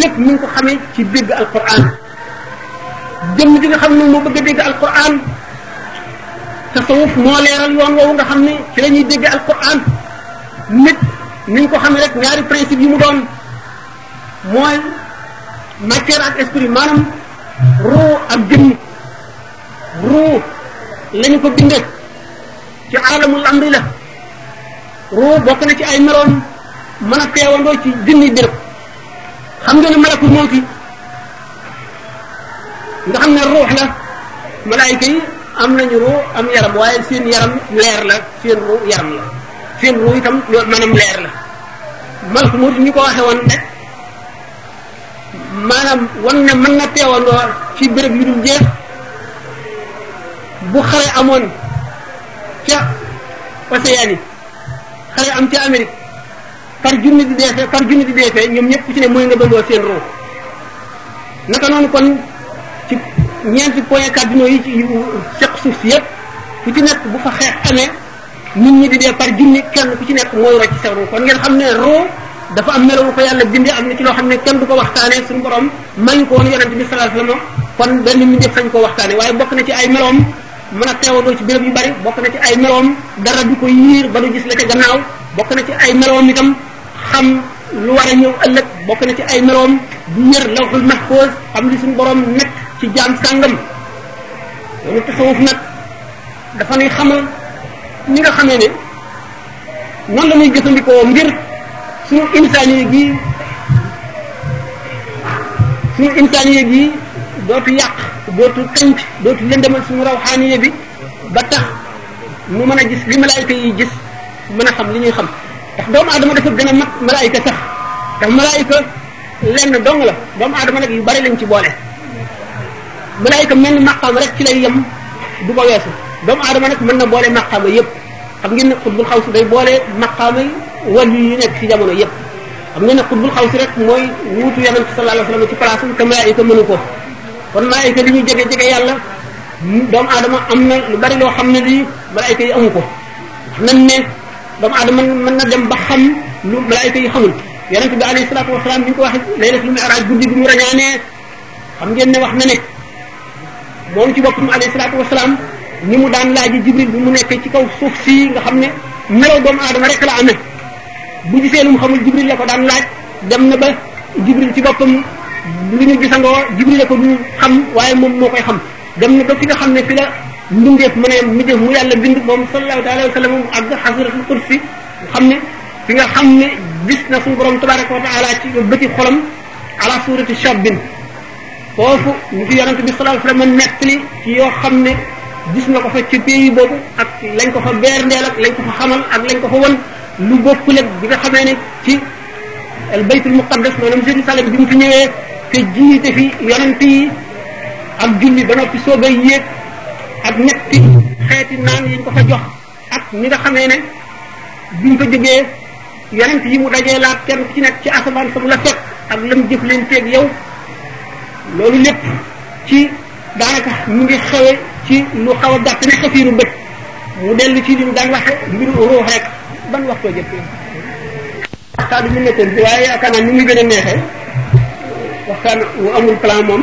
lépp ñu ngi ko xamee ci dégg alquran jëmm ji nga xam ne moo bëgg a dégg alquran tasawuf moo leeral yoon woowu nga xam ne ci la ñuy dégg alquran nit niñ ko xamee rek ñaari principe yi mu doon mooy matière ak esprit maanaam ruu ak jëmm ruu lañu ko binde ci alamul amri la ruu bokk na ci ay meloom mën a teewandoo ci junni béréb xam nga ne malakul mawti nga xam ne ruux la malaayika yi am nañu ruux am yaram waaye seen yaram leer la seen ruux yaram la seen ruux itam loolu maanaam leer la malakul mawti ñu ko waxee woon rek maanaam wan ne mën na teewandoo ci béréb yu dul jeex bu xare amoon ca océan yi xare am ca Amérique par junni di deefee par junni di deefee ñoom ñëpp ku ci ne mooy nga bëlloo seen roo naka noonu kon ci ñeenti point cardinaux yi ci seq suuf si yëpp ku ci nekk bu fa xeex amee nit ñi di dee par junni kenn ku ci nekk mooy rocc sa roo kon ngeen xam ne roo dafa am melo bu ko yàlla bindee am na ci loo xam ne kenn du ko waxtaanee suñu borom mayu ko woon yonent bi sallallahu alayhi wasallam kon benn mi def sañ koo waxtaanee waaye bokk na ci ay meloom mën a teewandoo ci béréb yu bari bokk na ci ay meloom dara du ko yiir ba du gis la ca gannaaw bokk na ci ay meloom itam xam lu war a ñëw ëllëg bokk na ci ay meloom bu yër lawxul mahfuz xam li suñu borom nekk ci jaam sàngam loolu tasawuf nag dafa nuy xamal ni nga xamee ne noonu la ñuy jëfandikoo ngir suñu insaaniye gi suñu insaaniye gi dootu yàq dootu tënk dootu lëndëmal suñu rawxaaniye bi ba tax mu mën a gis li malaayika yi gis mën a xam li ñuy xam ndax doomu aadama dafa gën a mat malaayika sax ndax malaayika lenn dong la doomu aadama nag yu bari lañ ci boole malaayika mel ni maqaam rek ci lay yem du ko weesu doomu aadama nag mën na boole maqaama yépp xam ngeen ne xutbul xaw si day boole maqaama yi wàllu yi nekk ci jamono yépp xam ngeen ne xutbul xaw si rek mooy wuutu yonent sallallahu alayhi wasallam ci place am te malaayika mënu ko kon malaayika li ñu jege jege yàlla doomu aadama am na lu bari loo xam ne lii malaayika yi amu ko nan ne doomu aadama mën na dem ba xam lu malaayika yi xamul yonent bi alayhi salaatu wasalaam ni ko waxee lay def lu mu araaj guddi bi mu rañaanee xam ngeen ne wax na ne moom ci boppam alayhi salaatu wasalaam ni mu daan laaji jibril bi mu nekkee ci kaw suuf si nga xam ne melaw doomu aadama rek la amee bu gisee lu mu xamul jibril la ko daan laaj dem na ba jibril ci boppam li ñu gisandoo jibril la ko du xam waaye moom moo koy xam dem na ba fi nga xam ne fi la mbindeef mu ne mu def mu yàlla bind moom sallallahu alayhi wa sallam ak xasratul kursi xam ne fi nga xam ne gis na suñu borom tabaraka wa taala ci bëti xolam ala suurati shabbin foofu ñu ngi yonent bi sallallahu alayhi wasallam nettali ci yoo xam ne gis na ko fa ci pays boobu ak lañ ko fa beerndeel ak lañ ko fa xamal ak lañ ko fa won lu bokkul ak bi nga xamee ne ci al baytul muqaddas maanaam Jérusalem bi mu fi ñëwee te jiite fi yonent yi ak julli ba noppi soog a yéeg ak ñetti xeeti naan yiñ ko fa jox ak ñi nga xamee ne biñ ko jógee yonent yi mu dajee laat kenn ci nekk ci asamaan fa mu la fekk ak lam jëf leen teeg yow loolu lépp ci daanaka mu ngi xewe ci lu xaw a gàtt ne xafiiru bët mu dellu ci li mu daan waxe mbiru ruux rek ban waxtoo jëpp waxtaan bi mu nekkoon bi waaye yaakaar naa ni muy gën a neexee waxtaan wu amul plan moom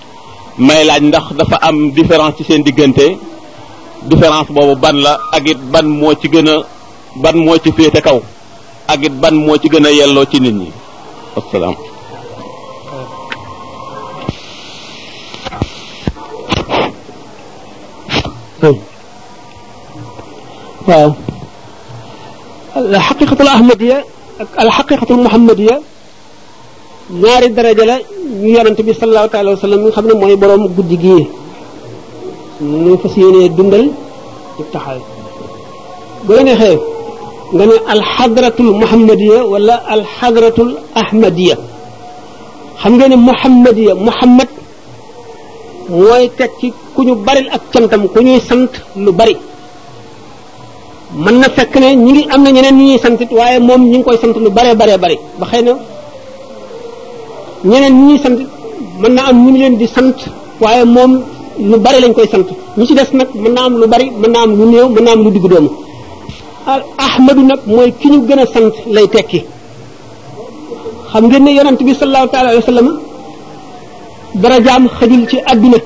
may laaj ndax dafa am différence ci seen diggante différence boobu ban la ak it ban moo ci gën a ban moo ci féete kaw ak it ban moo ci gën a yelloo ci nit ñi wasalaam waaw alxaqiqatul ahmadiya ak alxaqiqatul muhammadiya ñaari daraja la yu yonante bi sallallahu taala wa sallam mi nga xam ne mooy boroom guddi gii ñu fas yéenee dundal di taxal bu la neexee nga ne alxadratul muhammadiya wala alxadratul ahmadiya xam nga ne muhammadiya muhammad mooy teg ci ku ñu baril ak cantam ku ñuy sant lu bari mën na fekk ne ñi ngi am na ñeneen ñu ñuy sant it waaye moom ñi ngi koy sant lu bare bare bare ba xëy na ñeneen ñi ñuy sant mën na am ñu ngi leen di sant waaye moom lu bari lañ koy sant ñi ci des nag mën na am lu bari mën na am lu néew mën na am lu digg doomu al ahmadu nag mooy ki ñu gën a sant lay tekki xam ngeen ne yonent bi sallallahu taala alayhi wa sallam darajaam xajul ci àdduna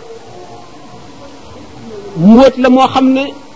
mbóot la moo xam ne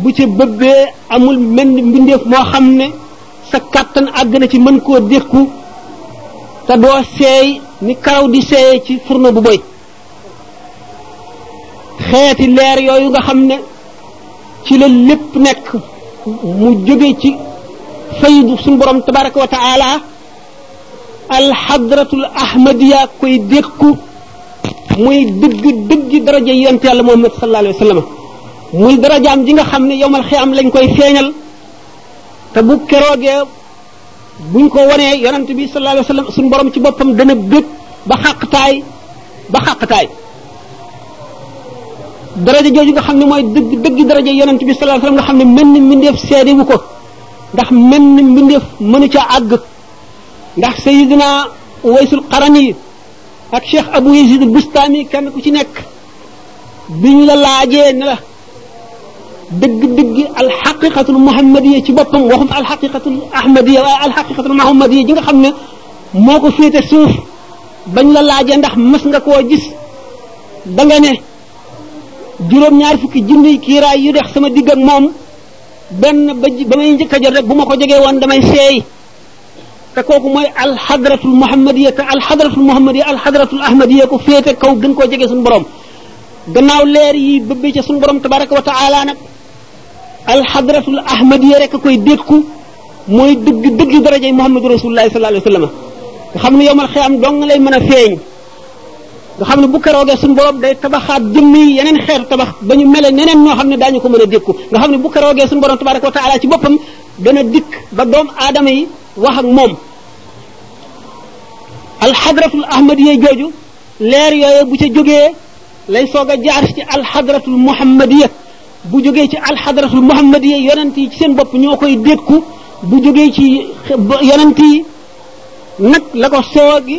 bu ca bëbbee amul mel ni mbindeef moo xam ne sa kàttan àgg na ci mën koo dékku te doo seey ni karaw di seeye ci furno bu boy xeeti leer yooyu nga xam ne ci la lépp nekk mu jóge ci faydu suñu borom tabaraka wa taala alxadratul ahmadiya koy dékku muy dëgg dëggi daraja yonent yàlla muhammad sallallahu alayhi wa sallam muy darajaam ji nga xam ne yowmal xiyaam lañ koy feeñal te bu keroogee buñ ko wanee yonent bi sallallahu alayhi wa sallam suñ borom ci boppam dana bég ba xàqtaay ba xàqtaay daraja jooju nga xam ne mooy dëgg dëgg daraja yonent bi sallallahu alayhi wa sallam nga xam ne mel ni mbindeef seede wu ko ndax mel ni mbindeef mënu ca àgg ndax sayidina waysul xaran yi ak cheikh abou yazid al bustami kenn ku ci nekk biñ la laajee ne la dëgg-dëgg alxaqiqatul muhammadiya ci boppam waxum alxaqiqatul ahmadiya waaye alxaqiqatul muhammadiya ji nga xam ne moo ko féete suuf bañ la laajee ndax mas nga koo gis da nga ne juróom-ñaar fukki junniy kiiraay yu dex sama digg ak moom dem na ba ba may njëkk a jot rek bu ma ko jegee woon damay seey te kooku mooy alxadratul muhammadiya te alxadratul muhammadiya alxadratul ahmadiya ko féete kaw gën koo jege suñu borom gannaaw leer yi bëbbi ca suñu borom tabaraka wa taala nag alxadratul ahmadiya rek koy dékku mooy dëgg dëgg darajay muhammadu rasulullahi sallallahu alayhi wa sallam nga xam ne yomal xiyam dong lay mën a feeñ nga xam ne bu keroogee suñu borom day tabaxaat jëmm yi yeneen xeetu tabax ba ñu mele neneen ñoo xam ne daañu ko mën a dékku nga xam ne bu keroogee suñu borom tabaraka wa taala ci boppam dana dikk ba doom aadama yi wax ak moom alxadratul ahmadiya jooju leer yooyu bu ca jógee lay soog a jaar ci alxadratul muhammadiya bu jógee ci alxadratul muhammadiya yonent yi ci seen bopp ñoo koy dékku bu jógee ci yonent yi nag la ko soogi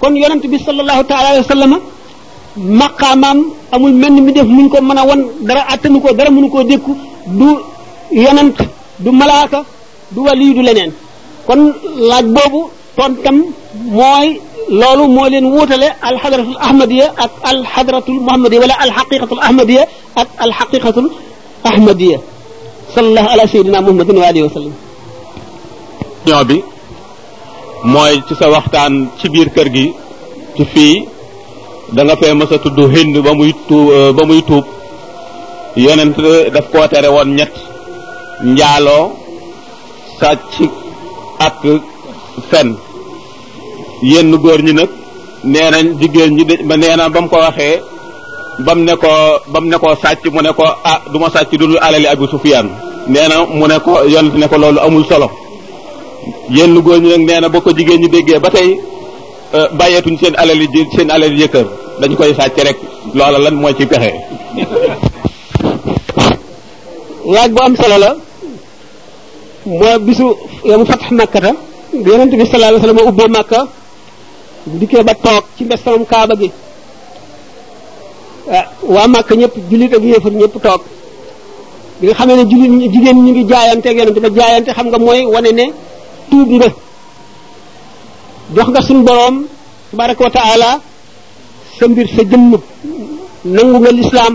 kon yonent bi sallallahu taala alayhi wa sallama maqaamaam amul menn mi def muñ ko mën a won dara attanu ko dara mënu koo dékku du yonent du malaaka du waliyu du leneen kon laaj boobu tontam mooy loolu moo leen wuutale alxadratul ahmadiya ak alxadratul muhammadiya wala alxaqiqatul ahmadiya ak alxaqiqatul ahmadiya sallallahu ala sayyidina muhammadin wa alihi wa sallam ñoo bi mooy ci sa waxtaan ci biir kër gi ci fii da nga fee mës a tudd hind ba muy tu ba muy tuub yonent daf koo tere woon ñett njaaloo sàcc ak fen yenn góor ñi nag nee nañ jigéen ñi de ba nee na ba mu ko waxee ba mu ne ko ba mu ne ko sàcc mu ne ko ah du ma sàcc du dul alali Abu Sufyaan nee na mu ne ko yonent ne ko loolu amul solo yenn góor ñi nag nee na ba ko jigéen ñi déggee ba tey bàyyeetuñ seen alal yi seen alal yi jëkkër dañu koy sàcc rek loola lan mooy ci pexe laaj bu am solo la mooy bisu yow mu fatax màkkata bi yonent bi sallallahu alayhi wa sallam ubbee màkka bu dikkee ba toog ci mbestamam kaaba gi ah, waa màkk ñëpp jullit ak yéefar ñëpp toog bi nga xamee ne jullit ñi jigéen ñi ñu ngi jaayante ak yonent ba jaayante xam nga mooy wane ne tuub nga jox nga suñu boroom tabaraka wa taala sa mbir sa jëmm nangu nga lislaam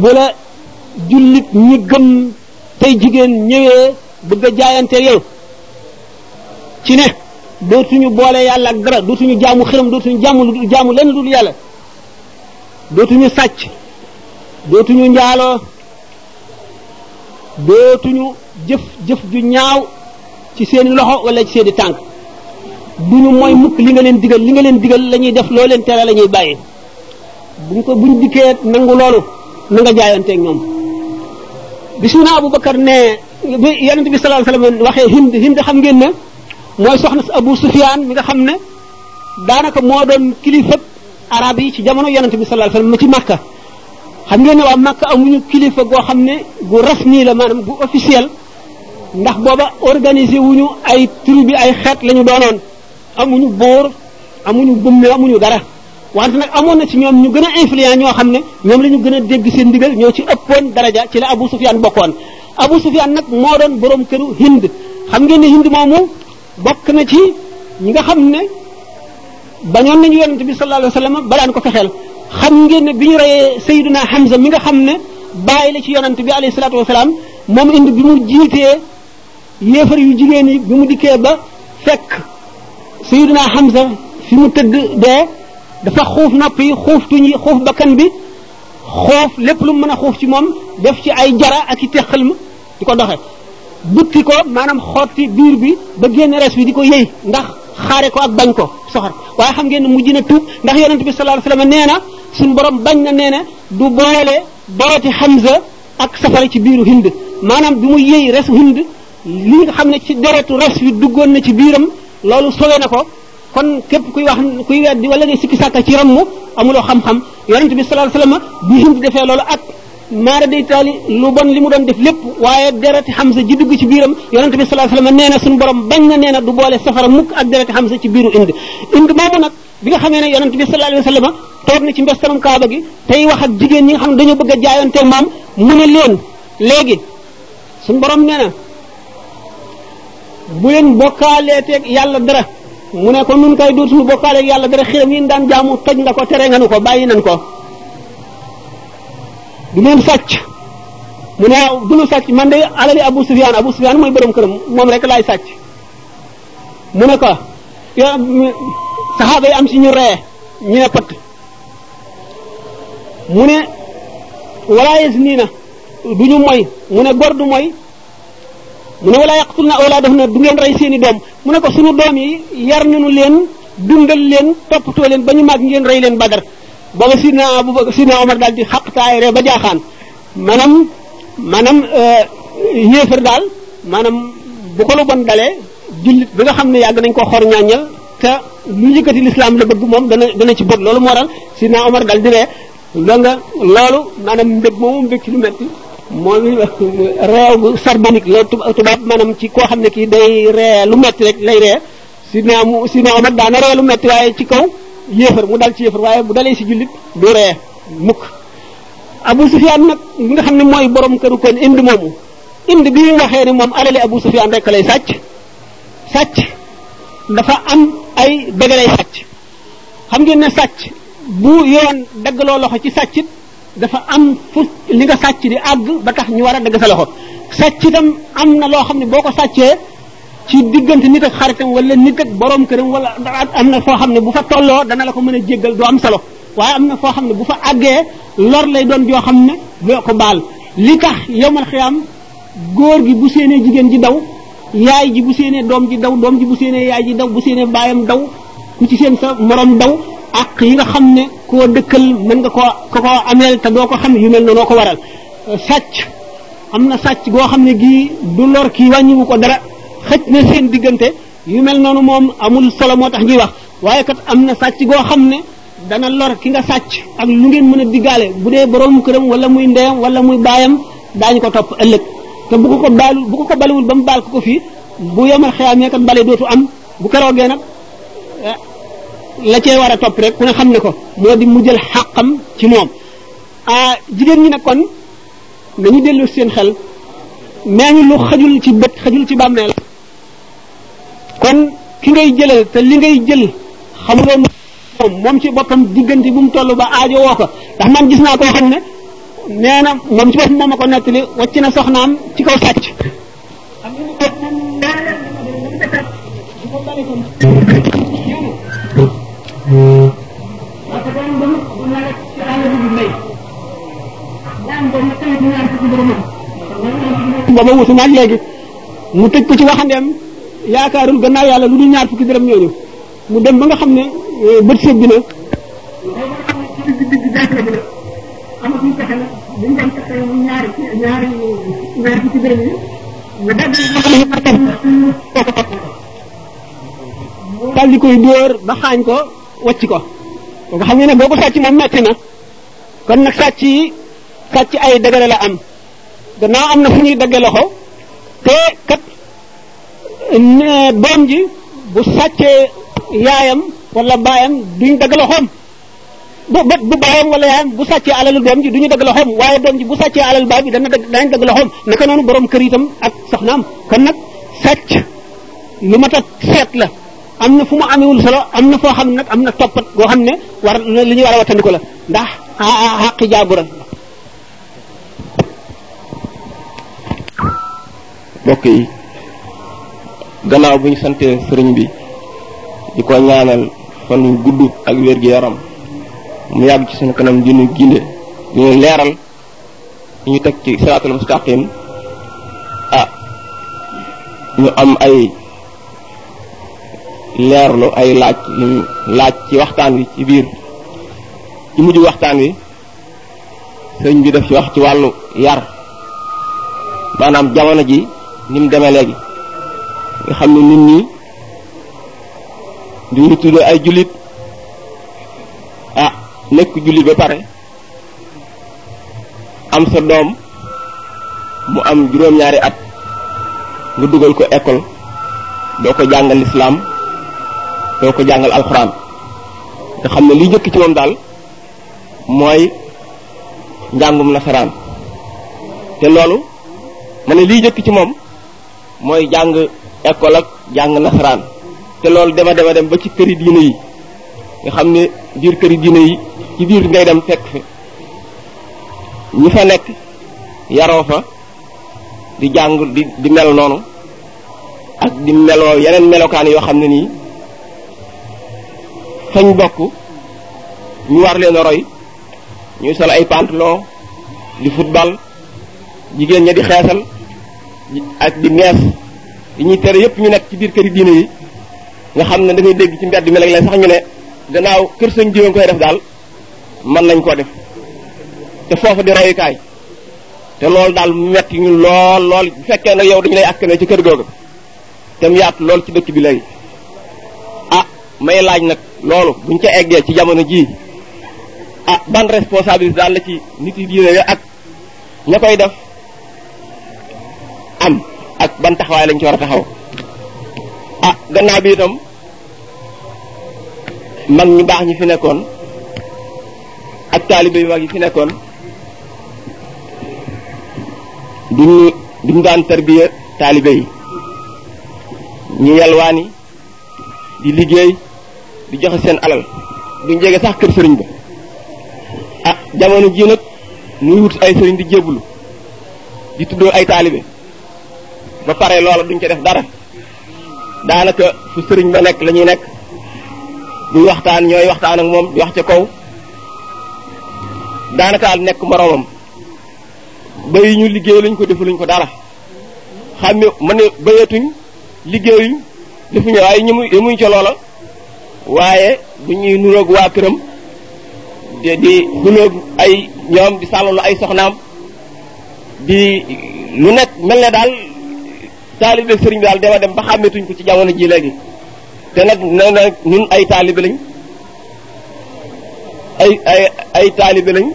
bu la jullit ñi gëm tey jigéen ñëwee bëgg a jaayante yow ci ne dootuñu boole yàlla ak dara dootuñu jaamu xërëm dootuñu jaamu lu dul jaamu lenn lu dul yàlla dootuñu sàcc dootuñu njaaloo dootuñu jëf jëf ju ñaaw ci seeni loxo wala ci seeni tànk duñu mooy mukk li nga leen digal li nga leen digal la ñuy def loo leen tere la ñuy bàyyi buñ ko buñ dikkee nangu loolu na nga jaayanteeg ñoom bi su na Abu Bakar ne bi yonent bi sallallahu alayhi wasallam waxee Hind Hind xam ngeen ne mooy soxna si Abu Sufyaan mi nga xam ne daanaka moo doon kilifa arab yi ci jamono yonent bi sallallahu alayhi wasallam ci Makka xam ngeen ne waa Makka amuñu kilifa goo xam ne gu rasmi la maanaam gu officiel ndax booba organisé wuñu ay tribu ay xeet lañu doonoon amuñu boor amuñu bumme amuñu dara wante nag amoon na ci ñoom ñu gën a influent ñoo xam ne ñoom la ñu gën a dégg seen ndigal ñoo ci ëppoon daraja ci la Abu Sufyaan bokkoon Abu Sufyaan nag moo doon borom këru Hind xam ngeen ne Hind moomu bokk na ci ñi nga xam ne bañoon nañu yonent bi sallallahu alayhi wa sallam ba daan ko fexeel xam ngeen ne bi ñu reyee Sayyiduna Hamza mi nga xam ne bàyyi la ci yonent bi alayhi salaatu wasalaam moom Hind bi mu jiitee yéefar yu jigéen yi bi mu dikkee ba fekk Sayyidina Hamza fi mu tëdd dee dafa xuuf nopp yi xuuf tuñ yi xuuf bakkan bi xoof lépp lu mu mën a xuuf ci moom def ci ay jara ak i teqal ma di ko doxe butti ko maanaam xotti biir bi ba génn res bi di ko yëy ndax xaare ko ak bañ ko soxor waaye xam ngeen ne mujj na tuub ndax yonent bi sallallahu alayhi wasallam nee na suñu borom bañ na nee na du boole booti Hamza ak safara ci biiru hind maanaam bi mu yëy resu hind li nga xam ne ci deretu res wi duggoon na ci biiram loolu sowe na ko kon képp kuy wax kuy weddi wala ngay sikki sàkka ci rammu amuloo xam-xam yonent bi sallallahu alayhi wasallam bi hind defee loolu ak maara day taali lu bon li mu doon def lépp waaye dereti Hamza ji dugg ci biiram yonent bi sallallahu alayhi wasallam nee na suñu borom bañ na nee na du boole safara mukk ak dereti Hamza ci biiru ind ind moomu nag bi nga xamee ne yonent bi sallallahu alayhi wa sallam toog na ci mbestanam kaaba gi tey wax ak jigéen ñi nga xam ne dañoo bëgg a jaayante moom mu ne leen léegi suñu borom nee na bu leen bokkaaleeteeg yàlla dara mu ne ko nun kay dootuñu bokkaaleeg yàlla dara xiram yi daan jaamu toj nga ko tere nga nu ko bàyyi nañ ko du leen sàcc mu ne waaw du nu sàcc man de alali Abu Sufyaan Abu Sufyaan mooy borom këram moom rek laay sàcc mu ne ko yow saxaaba yi am si ñu ree ñu ne pat mu ne wala yes nii na du ñu moy mu ne gor du moy mu ne wala yaqtul na awlaa def na du ngeen rey seen i doom mu ne ko sunu doom yi yar nañu leen dundal leen toppatoo leen ba ñu màgg ngeen rey leen badar booba sidna Abubakar sidna Omar daal di xaq taayre ba jaaxaan maanaam maanaam yéefar daal maanaam bu ko lu bon dalee jullit bi nga xam ne yàgg nañ ko xor ñaañal te lu yëkkati lislaam la bëgg moom dana dana ci bëgg loolu moo dal si naa Omar dal di ree da nga loolu maanaam mbég moomu mbég ci lu metti moom réew bu sardonique la tubaab maanaam ci koo xam ne kii day ree lu metti rek lay ree si naa mu si naa Omar daana ree lu metti waaye ci kaw yéefar mu dal ci yéefar waaye bu dalee si jullit du ree mukk Abu Sufyaan nag mi nga xam ne mooy borom këru kon indi moomu indi bi ñu waxee ne moom alali Abu Sufyaan rek lay sàcc sàcc dafa am ay degrey sàcc xam ngeen ne sàcc bu yoon daggaloo loxo ci sàcc dafa am fu li nga sàcc di àgg ba tax ñu war a dagg sa loxo sàcc itam am na loo xam ne boo ko sàccee ci diggante nit ak xaritam wala nit ak borom këram wala am na foo xam ne bu fa tolloo dana la ko mën a jéggal doo am salo waaye am na foo xam ne bu fa àggee lor lay doon joo xam ne doo ko baal li tax yowmal xiyaam góor gi bu séenee jigéen ji daw yaay ji bu séenee doom ji daw doom ji bu séenee yaay ji daw bu séenee baayam daw ku ci seen sa morom daw ak yi nga xam ne koo dëkkal mën nga koo ko koo ameel te doo ko xam yu mel noonu ko waral sàcc am na sàcc goo xam ne gii du lor kii wàññiwu ko dara xëj na seen diggante yu mel noonu moom amul solo moo tax ñuy wax waaye kat am na sàcc goo xam ne dana lor ki nga sàcc ak lu ngeen mën a diggaale bu dee borom këram wala muy ndeyam wala muy baayam daañu ko topp ëllëg te bu ko ko baalu bu ko ko balewul ba mu baal ko ko fii bu yomal xeyaamee kat bale dootu am bu keroogee nag eh, la cee war a topp rek ku ne xam ne ko moo di mu jël xàqam ci moom ah jigéen ñi nag kon nañu dellu seen xel nee ñu lu xajul ci bët xajul ci bàmmeel kon ki ngay jëlal te li ngay jël xamuloo moom moom ci boppam diggante bu mu toll ba aajo woo ko ndax man gis naa koo xam ne nee na moom ci boppam moom a ko nettali wàcc na soxnaam ci kaw sàcc booba wutu naag léegi mu tëj ko ci waxandeem yaakaarul gannaaw yàlla lu dul ñaar fukki dërëm ñooñu mu dem ba nga xam ne eh, bët seet bi na digg digg jàppale bi la amatul pexe la bu ñu doon pexe mu ñaari ñaari ñaari fukki dërëm yi nga dagg li nga xam ne market bi koo ko fekk daal di koy dóor ba xaañ ko wacc ko ko nga xam ne nag boo ko sàcc moom metti na kon nag sàcc yi sàcc ay dagale la am gannaaw am na fu ñuy dagge loxo te kat doom ji bu sàccee yaayam wala baayam duñ dagg loxoom bu bu baayam wala yaayam bu sàccee alalu doom ji duñu dagg loxoom waaye doom ji bu sàccee alal baay bi dana dagg danañ dagg loxoom naka noonu borom kër itam ak soxnaam kon nag sàcc lu mat a seet la am na fu mu amewul solo am na foo xam ne nag am na toppat goo xam ne war li ñu war a wattandiku la ndax xaqi jaabura mbokk yi gannaaw bu ñu santee sëriñ bi di ko ñaanal fan yu gudd ak wér gi yaram mu yàgg ci suñu kanam di ñu ginde di ñu leeral di ñu teg ci siraatul mustaqim ah ñu am ay leerlu ay laaj yu ñu laaj ci waxtaan wi ci biir ci mujj waxtaan wi sëñ bi daf ci wax ci wàllu yar maanaam jamono ji ni mu demee léegi nga xam ne nit ñi du ñu tuddoo ay jullit ah nekk jullit ba pare am sa doom mu am juróom-ñaari at nga dugal ko école doo ko jàngal lislaam doo ko jàngal alxuraan nga xam ne li njëkk ci moom daal mooy njàngum nasaraan te loolu ma ne liy jëkk ci moom mooy jàng école ak jàng nasaraan te loolu dema dema dem ba ci këri diine yi nga xam ne biir këri diine yi ci biir ngay dem fekk fi ñi fa nekk yaroo fa di jàng di di mel noonu ak di meloo yeneen melokaan yoo xam ne nii fañ bokk ñu war leen a roy ñuy sol ay pantalon di football jigéen ña di xeesal ak di nees yi ñuy tere yépp ñu nekk ci biir këri diine yi nga xam ne da ngay dégg ci mbedd mi léeg-léeg sax ñu ne gannaaw kër sëñ diwa koy def daal mën nañ koo def te foofu di royukaay te loolu daal mu metti ñu lool lool bu fekkee nag yow dañu lay askane ci kër googu te mu yaatu lool ci dëkk bi léegi ah may laaj nag loolu buñ ca eggee ci jamono jii ah ban responsabilité daal la ci nit yi diine ak ña koy def am ak ban taxawaay lañ ci war a taxaw ah gannaaw bi itam mag ñu baax ñi fi nekkoon ak taalibe yu mag yi fi nekkoon duñu duñu daan tarbiya taalibe yi ñu yalwaani di liggéey di joxe seen alal duñ jege sax kër sëriñ ba ah jamono ji nag muy wut ay sëriñ di jébbalu di tuddoo ay taalibe ba pare loola duñ ca def dara daanaka fu sëriñ ba nekk la ñuy nekk buy waxtaan ñooy waxtaan ak moom di wax ca kaw daanaka al nekk moroomam bay ñu liggéey luñ ko defaluñ ko dara xam ne mën ne bayatuñ liggéeyuñ defuñu waaye ñu muy yemuñ ca loola waaye bu ñuy nuroog waa këram di di xuloog ay ñoom di sàllalu ay soxnaam di lu nekk mel ne daal taalibe sëriñ bi daal dama dem ba xàmmeetuñ ko ci jamono ji léegi te nag nee na ñun ay taalibe lañ ay ay ay taalibe lañ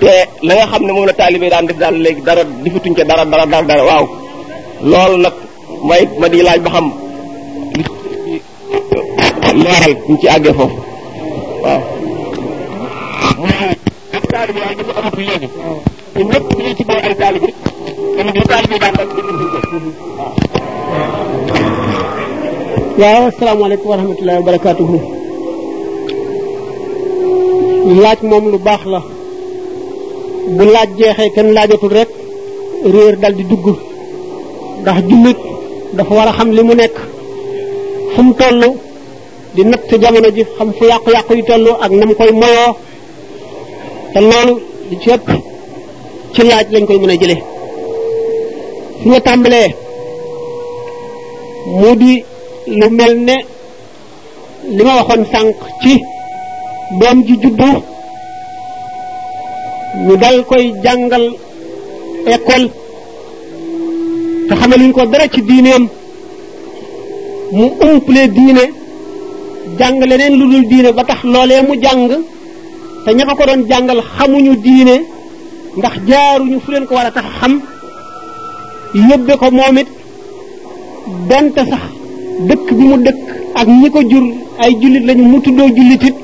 te la nga xam ne moom la taalibe daan def daal léegi dara difatuñ ca dara dara dara dara waaw loolu nag may ma di laaj ba xam leeral ñu ci àggee foofu waaw mu ne ak taalibe waaye dafa amatu léegi te ñëpp ñu ci boole ay taalibe tamit lu taalibe daan def dëgg waaw asalaamaaleykum wa rahmatullahi wa barakaatuhu laaj moom lu baax la bu laaj jeexee kenn laajatul rek réer dal di dugg ndax jullit dafa war a xam li mu nekk fu mu toll di natt jamono ji xam fu yàqu-yàqu yi toll ak nam koy moyoo te loolu di ci ëpp ci laaj lañ koy mën a jële fi nga tàmbalee mu di lu mel ne li ma waxoon sànq ci doom ji juddu ñu dal koy jàngal école te xamaluñ ko dara ci diineem mu umple diine jàng leneen lu dul diine ba tax loolee mu jàng te ña ko ko doon jàngal xamuñu diine ndax jaaruñu fu leen ko war a tax xam yóbbe ko moom it donte sax dëkk bi mu dëkk ak ñi ko jur ay jullit lañu mu tuddoo jullit it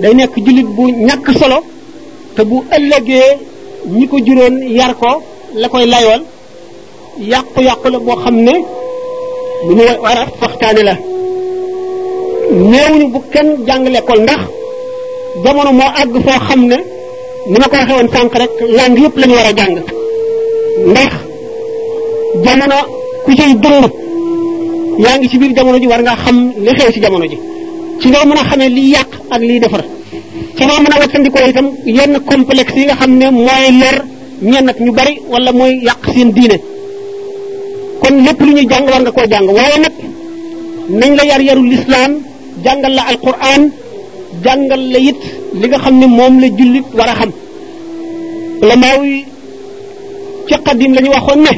day nekk jullit bu ñàkk solo te bu ëllëgee ñi ko juróon yar ko la koy layool yàqu-yàqu la boo xam ne lu ñu war a waxtaane la néewuñu bu kenn jàng l'école ndax jamono moo àgg foo xam ne ni ma ko waxee woon sànq rek langue yëpp la ñu war a jàng ndax jamono ku ciy dund yaa ngi ci biir jamono ji war ngaa xam li xew ci jamono ji ci nga mën a xamee liy yàq ak liy defar ci nga mën a wattandikoo itam yenn complexe yi nga xam ne mooy lor ñenn ak ñu bari wala mooy yàq seen diine kon lépp lu ñuy jàng war nga koo jàng waaye nag nañ la yar yarul lislaam jàngal la alquran jàngal la it li nga xam ne moom la jullit war a xam la maaw yi ci xadim la ñu waxoon ne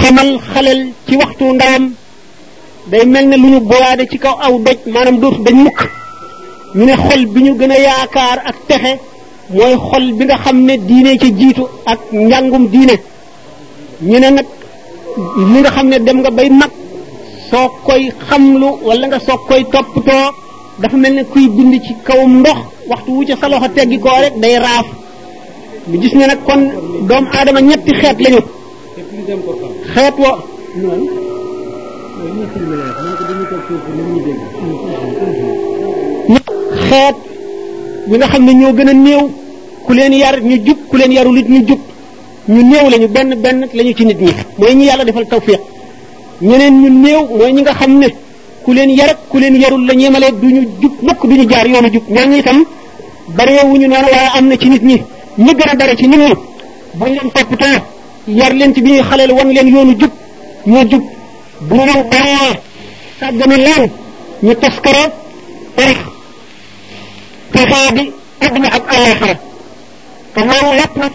xamal xalel ci waxtu ndawam day mel ne lu ñu boyaade ci kaw aw doj maanaam dootu dañ mukk ñu ne xol bi ñu gën a yaakaar ak texe mooy xol bi nga xam ne diine ci jiitu ak njàngum diine ñu ne nag li nga xam ne dem nga bay mag soo koy xamlu wala nga soo koy toppatoo dafa mel ne kuy bind ci kaw ndox waxtu wu ca sa loxo teggi koo rek day raaf ñu gis ne nag kon doomu aadama ñetti xeet lañu xeet wa xeet ñi nga xam ne ñoo gën a néew ku leen yar ñu jub ku leen yarul it ñu jub ñu néew lañu benn benn lañu ci nit ñi mooy ñi yàlla defal tawfiq ñeneen ñu néew mooy ñi nga xam ne ku leen yar ak ku leen yarul la ñeemale du ñu jub mukk du ñu jaar yoonu jub ñooñu itam bareewuñu noonu waaye am na ci nit ñi ñi gën a bare ci nit ñi buñ leen toppatoo yar leen ci bi ñuy xaleel wan leen yoonu jub ñoo jub bu ñu leen bàyyee sàggane leen ñu taskare torox texee bi àdduna ak àllaaxira te loolu lépp nag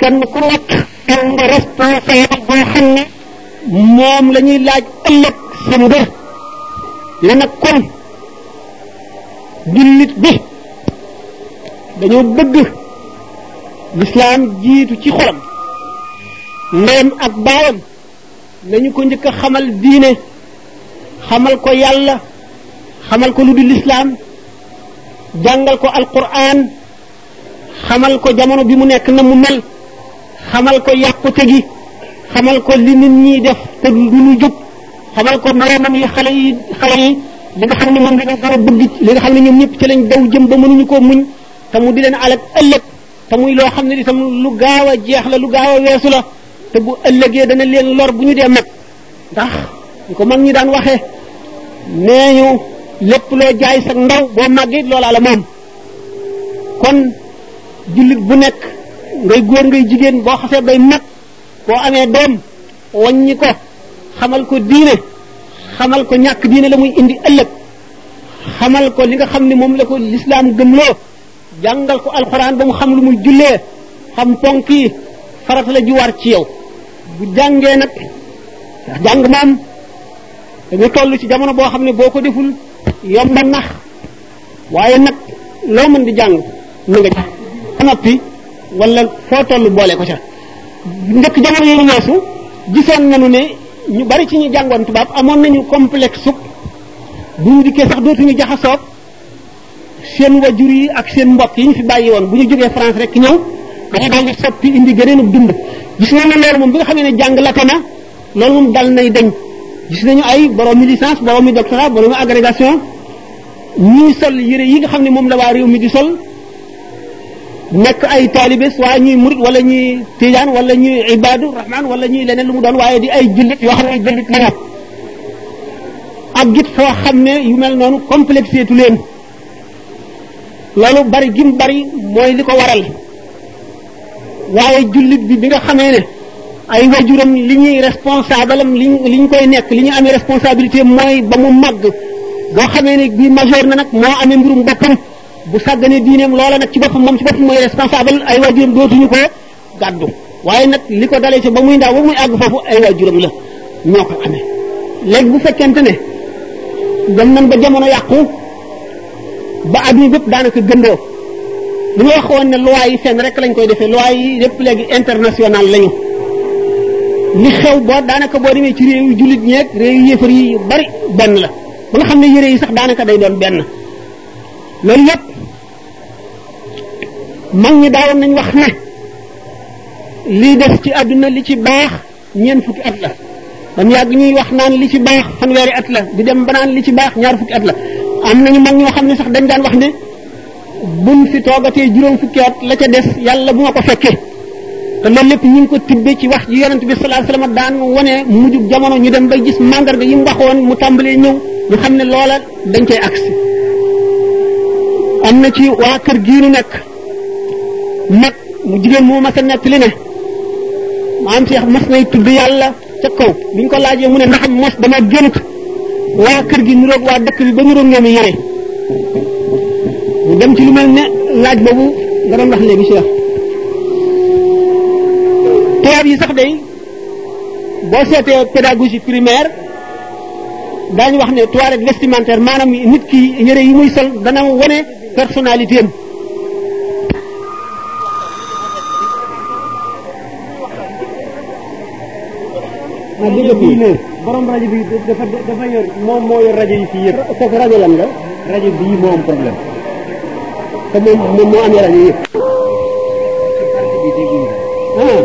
kenn ku nekk am nga responsable boo xam ne moom la ñuy laaj ëllëg sa mbir ne nag kon jullit bi dañoo bëgg lislaam jiitu ci xolam ndeyam ak baayam nañu ko njëkk a xamal diine xamal ko yàlla xamal ko lu di lislaam jàngal ko alquran xamal ko jamono bi mu nekk na mu mel xamal ko yàqute gi xamal ko li nit ñi def te du ñu jub xamal ko moroomam yi xale yi xale yi li nga xam ne moom la nga war a bëgg li nga xam ne ñoom ñëpp ci lañ daw jëm ba mënuñu koo muñ te mu di leen alak ëllëg te muy loo xam ne itam lu gaaw a jeex la lu gaaw a weesu la te bu ëllëgee dana leen lor bu ñu dee mag ndax ñu ko mag ñi daan waxee nee ñu lépp loo jaay sa ndaw boo màggee loola la moom kon jullit bu nekk ngay góor ngay jigéen boo xasee bay mag boo amee doom wàññi ko xamal ko diine xamal ko ñàkk diine la muy indi ëllëg xamal ko li nga xam ne moom la ko lislaam gëmloo jàngal ko alxuraan ba mu xam lu muy jullee xam ponk yi farata la ju war ci yow bu jàngee nag jàng maam dañu toll ci jamono boo xam ne boo ko deful yomba nax waaye nag loo mën di jàng na nga jàng ba noppi wala foo toll boole ko ca njëkk jamono yu weesu gisoon nañu ne ñu bari ci ñu jàngoon tubaab amoon nañu complexe sub bu ñu dikkee sax dootuñu jaxasoog seen wajur yi ak seen mbokk yi ñu fi bàyyi woon bu ñu jógee France rek ñëw dañu daal di soppi indi gëneenu dund gis nañ ne loolu moom bi nga xam ne jàng la tana loolu moom dal nay dañ gis nañu ay borom mi licence borom mi doctorat borom mi agrégation ñuy sol yére yi nga xam ne moom la waa réew mi di sol nekk ay taalibe soit ñuy murit wala ñuy tijaan wala ñuy ibaadu rahman wala ñuy leneen lu mu doon waaye di ay jullit yoo xam ne ay jullit la ak git foo xam ne yu mel noonu complexé tu leen loolu bari gim bari mooy li ko waral waaye jullit bi bi nga xamee ne ay wajuram li ñuy responsable am li li ñu koy nekk li ñu amee responsabilité mooy ba mu màgg boo xamee ne bii majeur na nag moo amee mbirum boppam bu sàgganee diineem loola nag ci boppam moom ci boppam mooy responsable ay wajuram dootuñu ko gàddu waaye nag li ko dalee ci ba muy ndaw ba muy àgg foofu ay wajuram la ñoo ko amee léegi bu fekkente ne dem nañ ba jamono yàqu ba adduna bépp daanaka gëndoo li nga waxoon ne loi yi fenn rek lañ koy defee loi yi yëpp léegi international lañu li xew boo daanaka boo demee ci réew yu jullit ñeeg réew yu yéefar yi yu bari benn la ba nga xam ne yére yi sax daanaka day doon benn loolu yëpp mag ñi daawoon nañ wax ne lii des ci àdduna li ci baax ñeent fukki at la ba mu yàgg ñuy wax naan li ci baax fanweeri at la di dem ba naan li ci baax ñaar fukki at la am nañu mag ñoo xam ne sax dañ daan wax ne buñ fi toogatee juróom fukki at la ca des yàlla bu ma ko fekkee te loolu lépp ñu ngi ko tibbe ci wax ji yonent bi sallallahu alayhi wasallam daan wane mujjub jamono ñu dem bay gis mandarga yi mu waxoon mu tàmbalee ñëw ñu xam ne loola dañ koy agsi am na ci waa kër gii nu nekk mag mu jigéen moo mas a nekk li ne maam Cheikh mas nay tudd yàlla ca kaw bi ñu ko laajee mu ne ndax mos dama gént waa kër gi niroog waa dëkk bi ba niroog ñoom yére mu dem ci lu mel ne laaj boobu nga doon wax léegi Cheikh tubaab yi sax day boo seetee pédagogie primaire daañu wax ne toilette vestimentaire maanaam nit ki yére yi muy sol dana wane personnalité am ma dégg fii ne borom rajo bi dafa dafa yor moom moo yor rajo yi fii yëpp sa rajo lan la rajo bii moo am problème te moom moom moo amee rajo yëpp ah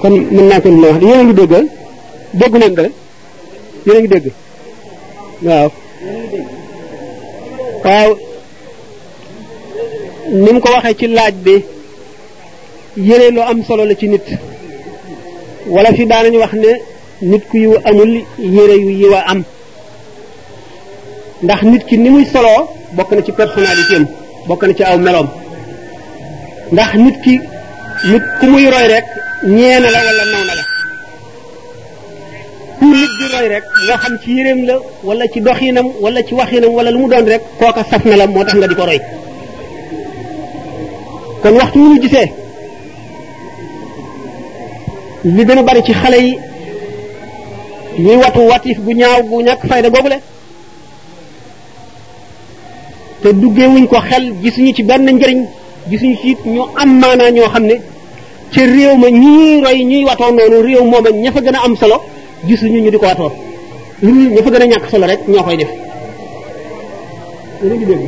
kon mën naa ko dina wax yéen a ngi dégg dégg leen dara yéen a ngi dégg waaw waaw ni mu ko waxee ci laaj bi yére lu am solo la ci nit wala fi daanañu wax ne nit ku yiw amul yére yu yiw a am ndax nit ki ni muy soloo bokk na ci personnalité am bokk na ci aw meloom ndax nit ki nit ku muy roy rek ñee na la wala naw na la ku nit di roy rek nga xam ci yéreem la wala ci doxinam wala ci waxinam wala lu mu doon rek kooka saf na la moo tax nga di ko roy kon waxtu wu ñu gisee li gën a bari ci xale yi ñuy watu watif gu ñaaw gu ñàkk fayda googu le te duggewuñ ko xel gisuñu ci benn njëriñ gisuñu ci ñu am maanaa ñoo xam ne ca réew ma ñii roy ñuy watoo noonu réew mooma ña fa gën a am solo gisuñu ñu di ko watoo lu ñu ña fa gën a ñàkk solo rek ñoo koy def dana di dégg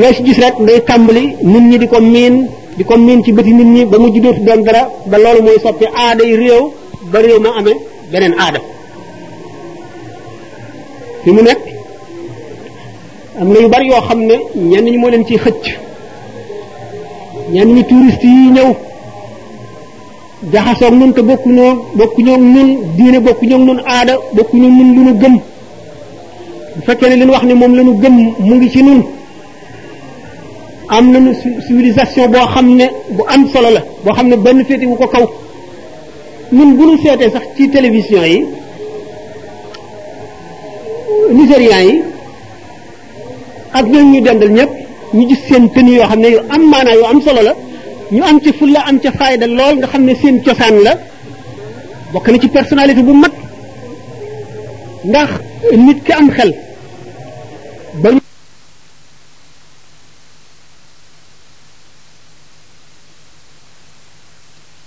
loo si gis rek day tàmbali nit ñi di ko miin di ko miin ci bëti nit ñi ba mu juddootu doon dara ba loolu mooy soppi aada yi réew ba réew ma amee beneen aada fi mu nekk am na yu bari yoo xam ne ñenn ñi moo leen ciy xëcc ñenn ñi touriste yi ñëw jaxasoog nun te bokkuñoo bokkuñoo nun diine bokkuñoo nun aada bokkuñoo nun lu nu gëm bu fekkee ne li ñu wax ne moom la ñu gëm mu ngi ci nun am nañu civilisation boo xam ne bu am solo la boo xam ne benn féete wu ko kaw nun bu ñu seetee sax ci télévision yi nigérian yi ak ñoom ñu dendal ñëpp ñu gis seen tenue yoo xam ne yu am maanaa yu am solo la ñu am ci fulla am ca fayda lool nga xam ne seen cosaan la bokk na ci personnalité bu mag ndax nit ki am xel ba ñu